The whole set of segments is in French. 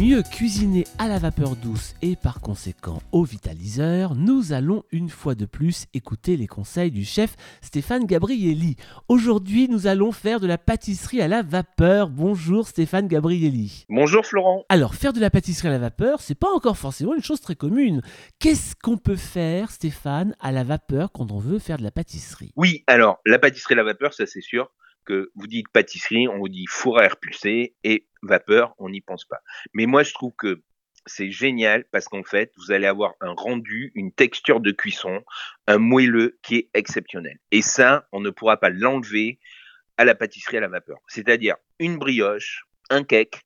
que cuisiner à la vapeur douce et par conséquent au vitaliseur, nous allons une fois de plus écouter les conseils du chef Stéphane Gabrielli. Aujourd'hui, nous allons faire de la pâtisserie à la vapeur. Bonjour Stéphane Gabrielli. Bonjour Florent. Alors, faire de la pâtisserie à la vapeur, c'est pas encore forcément une chose très commune. Qu'est-ce qu'on peut faire, Stéphane, à la vapeur quand on veut faire de la pâtisserie? Oui, alors la pâtisserie à la vapeur, ça c'est sûr que vous dites pâtisserie, on vous dit four à air pulsé et vapeur, on n'y pense pas. Mais moi, je trouve que c'est génial parce qu'en fait, vous allez avoir un rendu, une texture de cuisson, un moelleux qui est exceptionnel. Et ça, on ne pourra pas l'enlever à la pâtisserie à la vapeur. C'est-à-dire une brioche, un cake,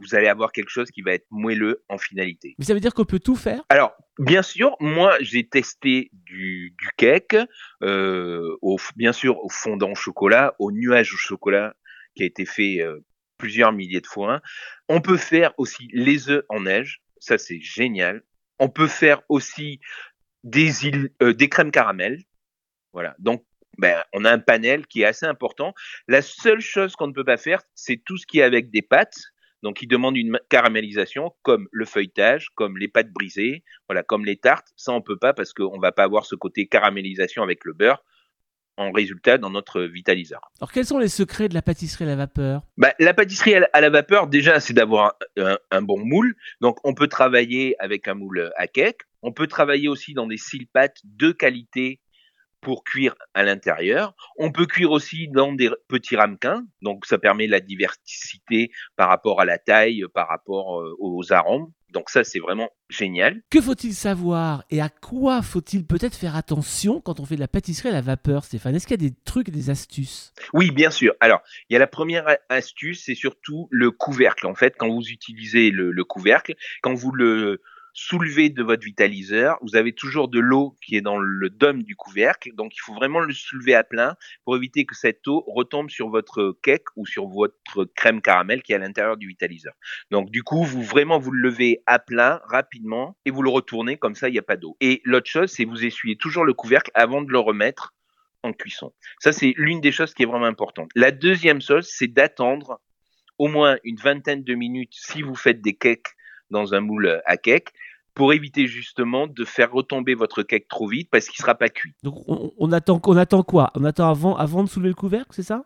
vous allez avoir quelque chose qui va être moelleux en finalité. Mais ça veut dire qu'on peut tout faire? Alors, bien sûr, moi, j'ai testé du, du cake, euh, au, bien sûr, au fondant au chocolat, au nuage au chocolat, qui a été fait euh, plusieurs milliers de fois. On peut faire aussi les œufs en neige, ça c'est génial. On peut faire aussi des, îles, euh, des crèmes caramel. Voilà, donc ben, on a un panel qui est assez important. La seule chose qu'on ne peut pas faire, c'est tout ce qui est avec des pâtes. Donc, il demande une caramélisation, comme le feuilletage, comme les pâtes brisées, voilà, comme les tartes. Ça, on peut pas parce qu'on va pas avoir ce côté caramélisation avec le beurre en résultat dans notre vitaliseur. Alors, quels sont les secrets de la pâtisserie à la vapeur? Bah, La pâtisserie à la vapeur, déjà, c'est d'avoir un, un, bon moule. Donc, on peut travailler avec un moule à cake. On peut travailler aussi dans des pâtes de qualité pour cuire à l'intérieur. On peut cuire aussi dans des petits ramequins, donc ça permet la diversité par rapport à la taille, par rapport euh, aux arômes. Donc ça, c'est vraiment génial. Que faut-il savoir et à quoi faut-il peut-être faire attention quand on fait de la pâtisserie à la vapeur, Stéphane? Est-ce qu'il y a des trucs des astuces? Oui, bien sûr. Alors, il y a la première astuce, c'est surtout le couvercle. En fait, quand vous utilisez le, le couvercle, quand vous le soulevez de votre vitaliseur. Vous avez toujours de l'eau qui est dans le dôme du couvercle, donc il faut vraiment le soulever à plein pour éviter que cette eau retombe sur votre cake ou sur votre crème caramel qui est à l'intérieur du vitaliseur. Donc du coup, vous vraiment vous le levez à plein rapidement et vous le retournez comme ça, il n'y a pas d'eau. Et l'autre chose, c'est vous essuyez toujours le couvercle avant de le remettre en cuisson. Ça, c'est l'une des choses qui est vraiment importante. La deuxième chose, c'est d'attendre au moins une vingtaine de minutes si vous faites des cakes dans un moule à cake pour éviter justement de faire retomber votre cake trop vite parce qu'il sera pas cuit. Donc on, attend, on attend quoi? On attend avant, avant de soulever le couvercle, c'est ça?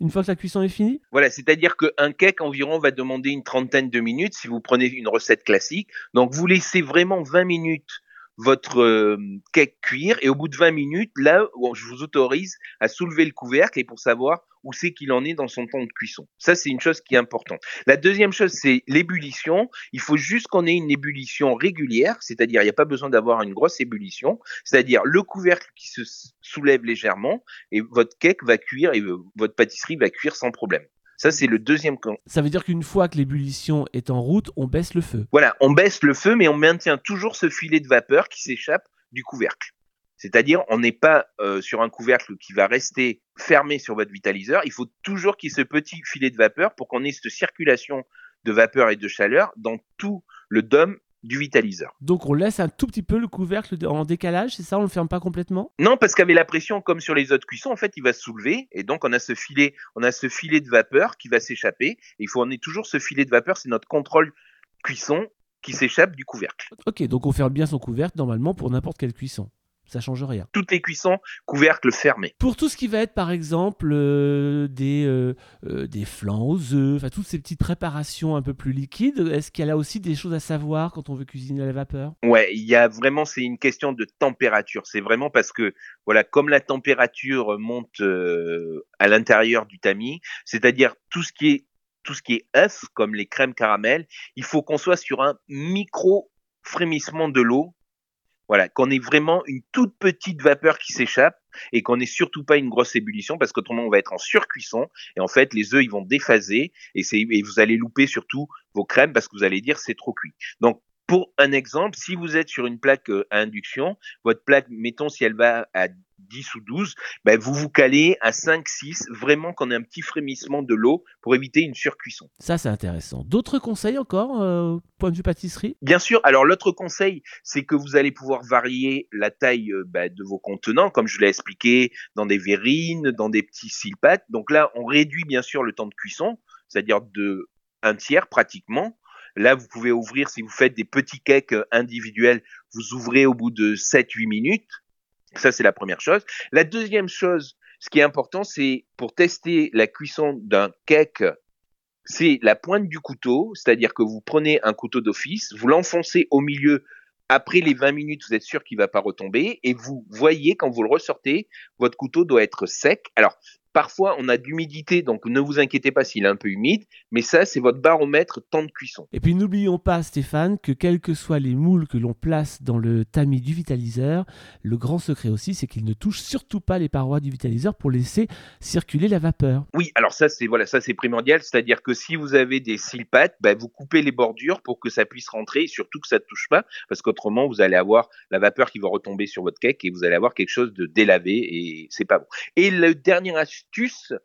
Une fois que la cuisson est finie? Voilà, c'est-à-dire qu'un cake environ va demander une trentaine de minutes si vous prenez une recette classique. Donc vous laissez vraiment 20 minutes votre euh, cake cuire et au bout de 20 minutes, là, je vous autorise à soulever le couvercle et pour savoir où c'est qu'il en est dans son temps de cuisson. Ça, c'est une chose qui est importante. La deuxième chose, c'est l'ébullition. Il faut juste qu'on ait une ébullition régulière, c'est-à-dire il n'y a pas besoin d'avoir une grosse ébullition, c'est-à-dire le couvercle qui se soulève légèrement et votre cake va cuire et euh, votre pâtisserie va cuire sans problème. Ça, c'est le deuxième camp. Ça veut dire qu'une fois que l'ébullition est en route, on baisse le feu. Voilà, on baisse le feu, mais on maintient toujours ce filet de vapeur qui s'échappe du couvercle. C'est-à-dire, on n'est pas euh, sur un couvercle qui va rester fermé sur votre vitaliseur. Il faut toujours qu'il y ait ce petit filet de vapeur pour qu'on ait cette circulation de vapeur et de chaleur dans tout le dôme du vitaliseur. Donc on laisse un tout petit peu le couvercle en décalage, c'est ça On le ferme pas complètement? Non, parce qu'avec la pression, comme sur les autres cuissons, en fait, il va se soulever et donc on a ce filet, on a ce filet de vapeur qui va s'échapper. Il faut on ait toujours ce filet de vapeur, c'est notre contrôle cuisson qui s'échappe du couvercle. Ok, donc on ferme bien son couvercle normalement pour n'importe quelle cuisson ça change rien. Toutes les cuissons, couvercle fermé. Pour tout ce qui va être, par exemple, euh, des, euh, euh, des flancs aux œufs, enfin toutes ces petites préparations un peu plus liquides, est-ce qu'il y a là aussi des choses à savoir quand on veut cuisiner à la vapeur? Ouais, il y a vraiment, c'est une question de température. C'est vraiment parce que, voilà, comme la température monte à l'intérieur du tamis, c'est-à-dire tout ce qui est tout ce qui est œuf, comme les crèmes caramel, il faut qu'on soit sur un micro frémissement de l'eau voilà, qu'on ait vraiment une toute petite vapeur qui s'échappe et qu'on n'ait surtout pas une grosse ébullition parce qu'autrement on va être en surcuisson et en fait les œufs ils vont déphaser et, et vous allez louper surtout vos crèmes parce que vous allez dire c'est trop cuit. Donc pour un exemple, si vous êtes sur une plaque euh, à induction, votre plaque, mettons si elle va à 10 ou 12, ben vous vous calez à 5, 6, vraiment qu'on ait un petit frémissement de l'eau pour éviter une surcuisson. Ça, c'est intéressant. D'autres conseils encore, euh, point de vue pâtisserie? Bien sûr. Alors, l'autre conseil, c'est que vous allez pouvoir varier la taille euh, ben, de vos contenants, comme je l'ai expliqué, dans des verrines, dans des petits silpates. Donc là, on réduit bien sûr le temps de cuisson, c'est-à-dire de un tiers pratiquement. Là, vous pouvez ouvrir, si vous faites des petits cakes individuels, vous ouvrez au bout de 7-8 minutes. Ça, c'est la première chose. La deuxième chose, ce qui est important, c'est pour tester la cuisson d'un cake, c'est la pointe du couteau, c'est-à-dire que vous prenez un couteau d'office, vous l'enfoncez au milieu. Après les 20 minutes, vous êtes sûr qu'il va pas retomber et vous voyez quand vous le ressortez, votre couteau doit être sec. Parfois, on a de l'humidité, donc ne vous inquiétez pas s'il est un peu humide, mais ça, c'est votre baromètre temps de cuisson. Et puis n'oublions pas, Stéphane, que quels que soient les moules que l'on place dans le tamis du vitaliseur, le grand secret aussi, c'est qu'il ne touche surtout pas les parois du vitaliseur pour laisser circuler la vapeur. Oui, alors ça, c'est voilà, ça c'est primordial, c'est-à-dire que si vous avez des cils pattes, bah, vous coupez les bordures pour que ça puisse rentrer et surtout que ça ne touche pas, parce qu'autrement, vous allez avoir la vapeur qui va retomber sur votre cake et vous allez avoir quelque chose de délavé et c'est pas bon. Et le dernier astuce,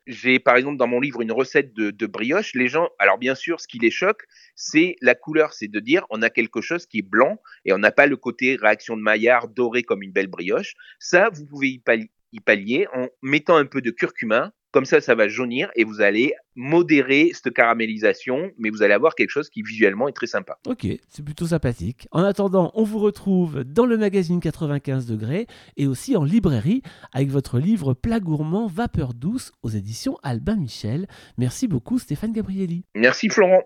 j'ai par exemple dans mon livre une recette de, brioche. Les gens, alors bien sûr, ce qui les choque, c'est la couleur, c'est de dire on a quelque chose qui est blanc et on n'a pas le côté réaction de Maillard doré comme une belle brioche. Ça, vous pouvez y pallier en mettant un peu de curcuma, comme ça, ça va jaunir et vous allez modérer cette caramélisation, mais vous allez avoir quelque chose qui visuellement est très sympa. Ok, c'est plutôt sympathique. En attendant, on vous retrouve dans le magazine 95 degrés et aussi en librairie avec votre livre Plat gourmand Vapeur douce aux éditions Albin Michel. Merci beaucoup Stéphane Gabrielli. Merci Florent.